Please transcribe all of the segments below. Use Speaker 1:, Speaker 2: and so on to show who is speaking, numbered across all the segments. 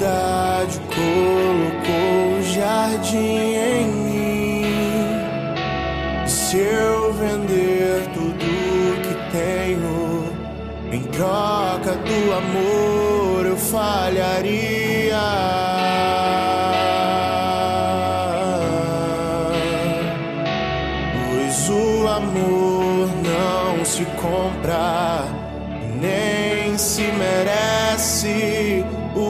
Speaker 1: Humildade colocou o jardim em mim. Se eu vender tudo que tenho em troca do amor, eu falharia. Pois o amor não se compra, nem se merece. O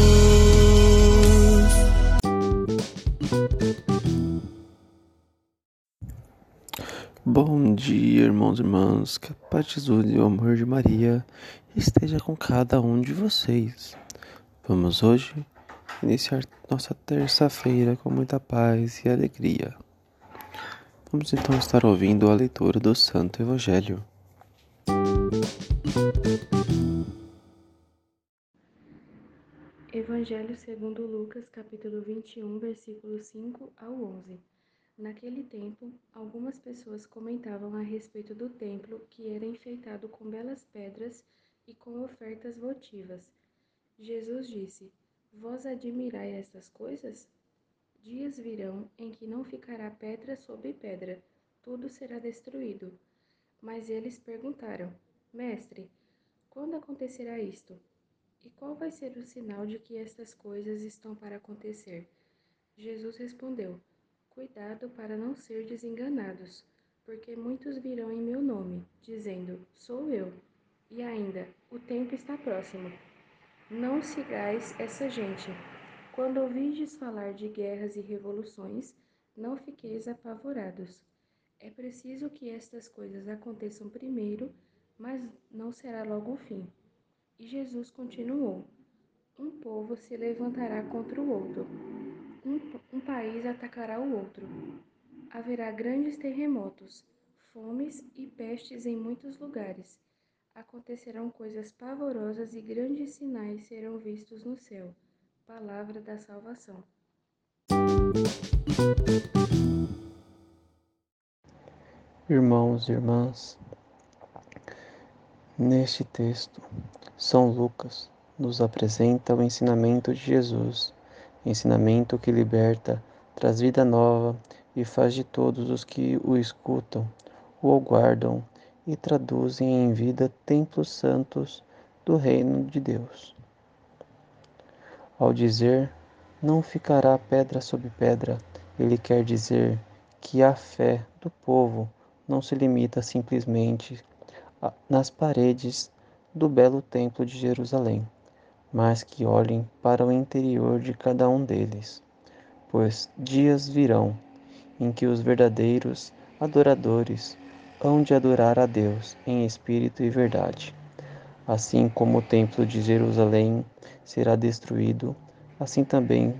Speaker 2: Bom dia, irmãos e irmãs, que a paz de Jesus e o amor de Maria esteja com cada um de vocês. Vamos hoje iniciar nossa terça-feira com muita paz e alegria. Vamos então estar ouvindo a leitura do Santo Evangelho.
Speaker 3: Evangelho segundo Lucas, capítulo 21, versículos 5 ao 11. Naquele tempo, algumas pessoas comentavam a respeito do templo que era enfeitado com belas pedras e com ofertas votivas. Jesus disse: Vós admirai estas coisas? Dias virão em que não ficará pedra sobre pedra, tudo será destruído. Mas eles perguntaram: Mestre, quando acontecerá isto? E qual vai ser o sinal de que estas coisas estão para acontecer? Jesus respondeu: Cuidado para não ser desenganados, porque muitos virão em meu nome, dizendo: Sou eu. E ainda: O tempo está próximo. Não sigais essa gente. Quando ouvides falar de guerras e revoluções, não fiqueis apavorados. É preciso que estas coisas aconteçam primeiro, mas não será logo o fim. E Jesus continuou: Um povo se levantará contra o outro, um, um país atacará o outro. Haverá grandes terremotos, fomes e pestes em muitos lugares. Acontecerão coisas pavorosas e grandes sinais serão vistos no céu. Palavra da salvação.
Speaker 2: Irmãos e irmãs, neste texto, São Lucas nos apresenta o ensinamento de Jesus, ensinamento que liberta, traz vida nova e faz de todos os que o escutam, o aguardam e traduzem em vida templos santos do reino de Deus. Ao dizer não ficará pedra sobre pedra, ele quer dizer que a fé do povo não se limita simplesmente nas paredes do belo templo de Jerusalém, mas que olhem para o interior de cada um deles, pois dias virão em que os verdadeiros adoradores hão de adorar a Deus em espírito e verdade. Assim como o templo de Jerusalém será destruído, assim também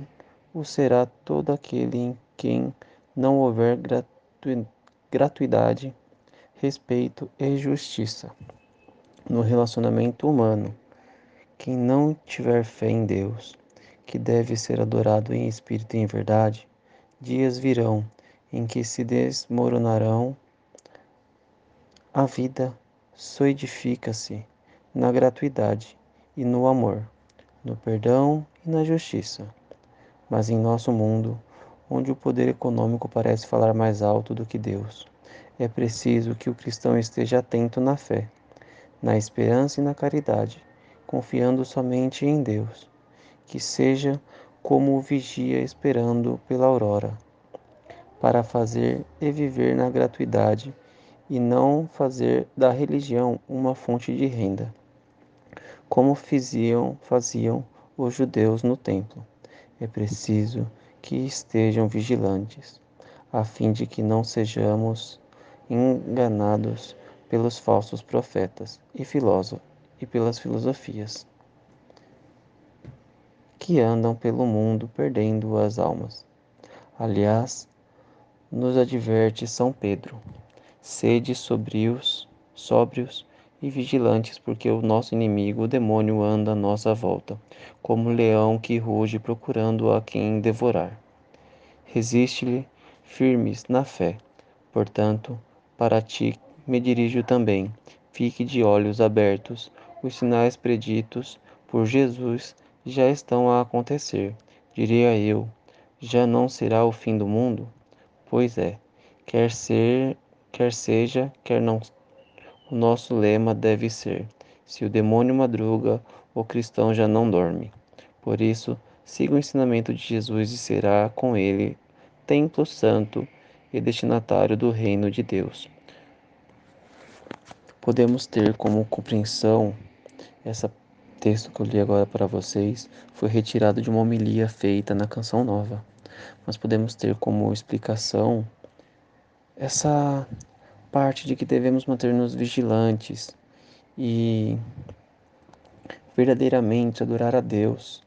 Speaker 2: o será todo aquele em quem não houver gratu- gratuidade, respeito e justiça no relacionamento humano. Quem não tiver fé em Deus, que deve ser adorado em espírito e em verdade, dias virão em que se desmoronarão a vida solidifica-se na gratuidade e no amor, no perdão e na justiça. Mas em nosso mundo, onde o poder econômico parece falar mais alto do que Deus, é preciso que o cristão esteja atento na fé, na esperança e na caridade, confiando somente em Deus, que seja como o vigia esperando pela aurora, para fazer e viver na gratuidade e não fazer da religião uma fonte de renda, como faziam, faziam os judeus no templo. É preciso que estejam vigilantes, a fim de que não sejamos enganados pelos falsos profetas e filósofos e pelas filosofias. que andam pelo mundo perdendo as almas. Aliás, nos adverte São Pedro: sede sobrios, sóbrios e vigilantes, porque o nosso inimigo, o demônio, anda à nossa volta, como um leão que ruge procurando a quem devorar. Resiste-lhe firmes na fé. Portanto, para ti me dirijo também. Fique de olhos abertos. Os sinais preditos por Jesus já estão a acontecer. Diria eu, já não será o fim do mundo? Pois é, quer ser, quer seja, quer não o nosso lema deve ser: se o demônio madruga, o cristão já não dorme. Por isso, siga o ensinamento de Jesus e será com ele templo santo e destinatário do reino de Deus. Podemos ter como compreensão esse texto que eu li agora para vocês foi retirado de uma homilia feita na Canção Nova. Mas podemos ter como explicação essa parte de que devemos manter-nos vigilantes e verdadeiramente adorar a Deus,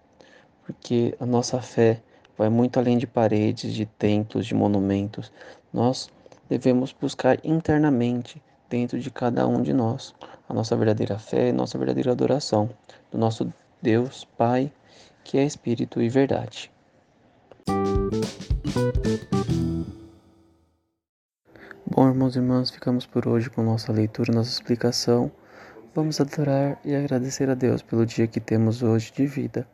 Speaker 2: porque a nossa fé vai muito além de paredes, de templos, de monumentos. Nós devemos buscar internamente, dentro de cada um de nós, a nossa verdadeira fé e nossa verdadeira adoração do nosso Deus Pai, que é Espírito e verdade. Bom, irmãos e irmãs, ficamos por hoje com nossa leitura, nossa explicação. Vamos adorar e agradecer a Deus pelo dia que temos hoje de vida,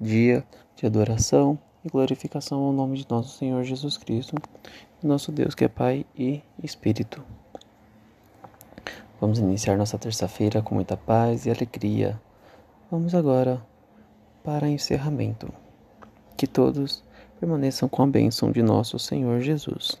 Speaker 2: dia de adoração e glorificação ao nome de nosso Senhor Jesus Cristo, nosso Deus que é Pai e Espírito. Vamos iniciar nossa terça-feira com muita paz e alegria. Vamos agora para encerramento. Que todos permaneçam com a bênção de nosso Senhor Jesus.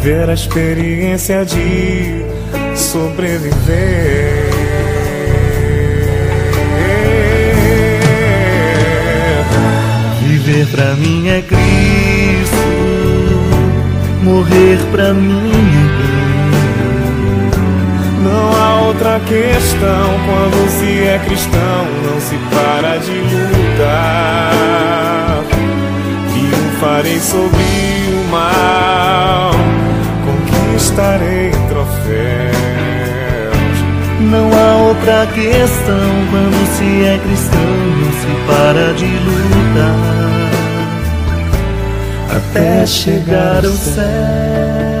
Speaker 4: viver a experiência de sobreviver.
Speaker 5: Viver pra mim é Cristo, morrer pra mim é
Speaker 4: Não há outra questão quando se é cristão, não se para de lutar. Triunfarei sobre o mal,
Speaker 5: outra questão quando se é cristão, não se para de lutar até chegar ao céu.